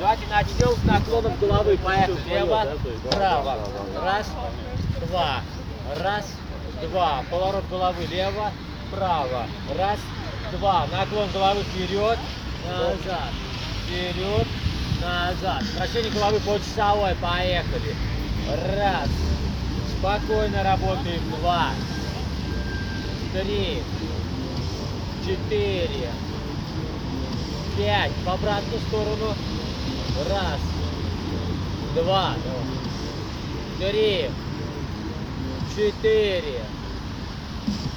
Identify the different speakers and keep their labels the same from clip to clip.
Speaker 1: Давайте начнем с наклоном головы. Поехали. Лево, право. Раз, два. Раз, два. Поворот головы. Лево, право. Раз, два. Наклон головы вперед, назад. Вперед, назад. Вращение головы по часовой. Поехали. Раз. Спокойно работаем. Два. Три. Четыре. Пять. В обратную сторону. Раз. Два. Три. Четыре.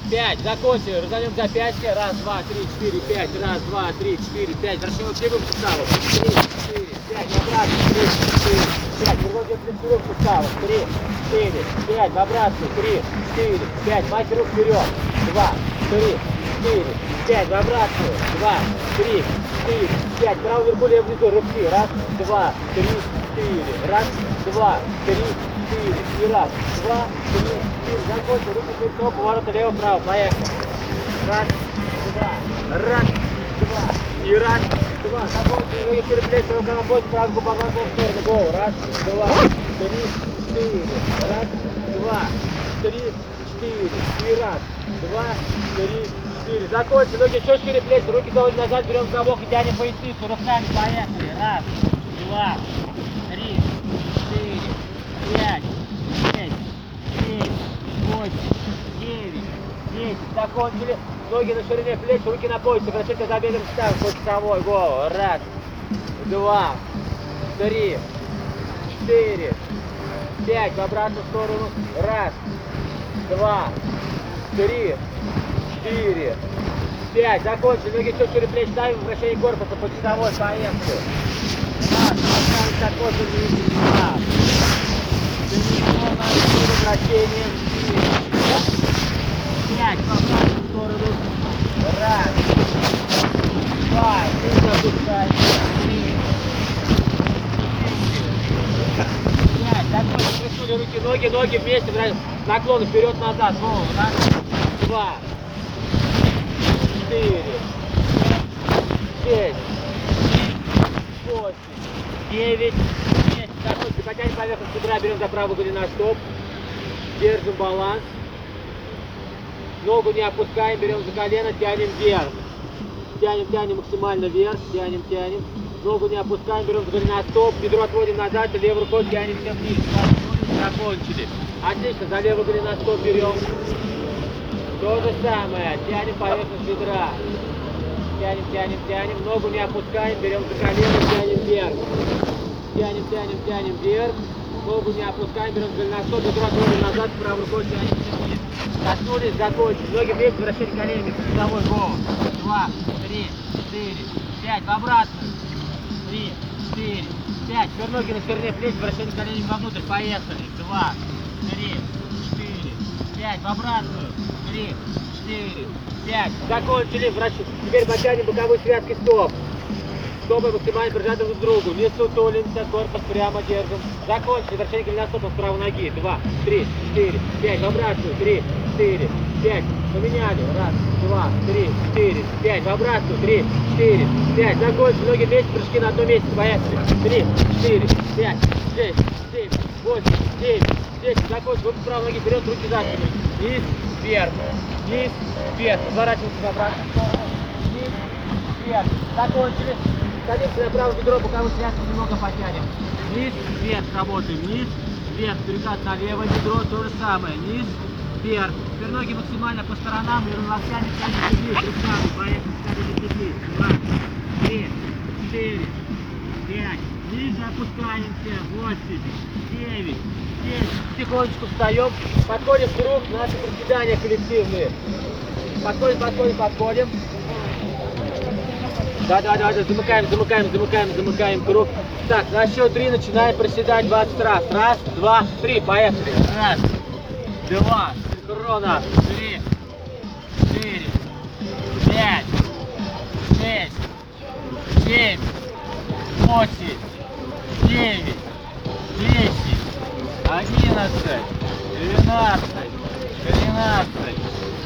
Speaker 1: Пять. Закончили. Разойдем запястье. Раз, два, три, четыре, пять. Раз, два, три, четыре, пять. Вращаем кривым суставом. Три, четыре, пять. В обратную. Три, четыре, пять. Переводим плечевым суставом. Три, четыре, пять. В обратную. Три, четыре, пять. Мать рук вперед. Два, три, четыре, пять. В обратную. Два, три, четыре, пять. Правый левый внизу. Рывки. Раз, два, три, четыре. Раз, два, три, четыре. И раз, два, три, четыре. Закончил. Перед собой. Поворот лево-право. Поехали. Раз, два. Раз, два. И раз, два. Закончил. Ноги переплечь. Рука на пояс. Правый губа в сторону. Голову. Раз, два, три, четыре. Раз, два, три, четыре. И раз, два, три, четыре. Закончили. Ноги чуть шире плеч. Руки довольно назад. Берем замок и тянем поясницу. Руками. Поехали. Раз, два, три, четыре, пять, шесть, семь, восемь, девять, десять. Закончили. Ноги на ширине плеч, руки на поясе. Вращайте за бедром ставим часовой. Голову. Раз, два, три, четыре, пять. В обратную сторону. Раз, два, три, четыре, пять. Закончили. Ноги чуть шире плеч ставим. Вращение корпуса по часовой. Поехали. Раз, поставить такой же Два. Перенесло на силу вращения. Пять. В обратную сторону. Раз. Два. И запускаем. Три. Четыре. Пять. Закончили. Присули руки, ноги, ноги вместе. Наклон вперед-назад. Снова. Раз. Два. Четыре. Шесть. Восемь. Девять. Десять. Закончили. Потянем поверхность бедра. Берем за правую голена стоп. Держим баланс. Ногу не опускаем, берем за колено, тянем вверх. Тянем, тянем максимально вверх, тянем, тянем. Ногу не опускаем, берем за колено стоп, бедро отводим назад, и левой рукой тянем вниз. Закончили. Отлично, за левый голеностоп берем. То же самое, тянем поверхность бедра. Тянем, тянем, тянем. Ногу не опускаем, берем за колено, тянем вверх. Тянем, тянем, тянем вверх. Ногу не опускаем, берем за голеностоп, бедро отводим назад, правой рукой тянем все вниз. Коснулись, закончили. Ноги вместе, вращение коленями, головой голову. Два, три, четыре, пять. В обратную. Три, четыре, пять. Теперь ноги на стороне плеч, вращение коленями вовнутрь. Поехали. Два, три, пять. В обратную. Три, четыре, пять. Закончили. Вращ... Теперь потянем боковой связки стоп. Стопы максимально прижаты друг к другу. Не сутулимся, корпус прямо держим. Закончили. Вращение колена стопа с правой ноги. Два, три, четыре, пять. В обратную. Три, четыре, пять. Поменяли. Раз, два, три, четыре, пять. В обратную. Три, четыре, пять. Закончили. Ноги вместе, прыжки на одном месте. Поехали. Три, четыре, пять, шесть, семь, восемь, девять, десять. Закончили. Руки с правой ноги вперед, руки за спину. Вниз, вверх. Вниз, вверх. Разворачиваемся обратную сторону. Вниз, вверх. Закончили. Садимся на правое бедро, боковую связку немного потянем. Вниз, вверх работаем. Вниз, вверх. Перекат на левое бедро, то же самое. Вниз, вверх. Теперь ноги максимально по сторонам и растянем, тянем вниз. Руками. Поехали, тянем вниз. Два, три, четыре. Ниже опускаемся. Восемь, девять, десять. Тихонечку встаем. Подходим в круг. Наши приседания коллективные. Подходим, подходим, подходим. Да, да, да, да, замыкаем, замыкаем, замыкаем, замыкаем круг. Так, на счет три начинаем приседать 20 раз. Раз, два, три, поехали. Раз, два, синхронно, три, четыре, пять, шесть, семь, восемь, девять, десять, одиннадцать, двенадцать, тринадцать,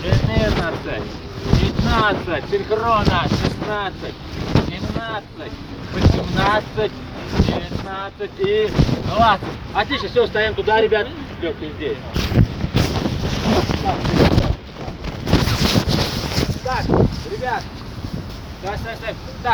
Speaker 1: четырнадцать, 15, синхронно, 16, 17, 18, 19 и 20. Отлично, все, ставим туда, ребят. Лёг, ты здесь. Так, ребят. Давай, ставь, ставь. Так.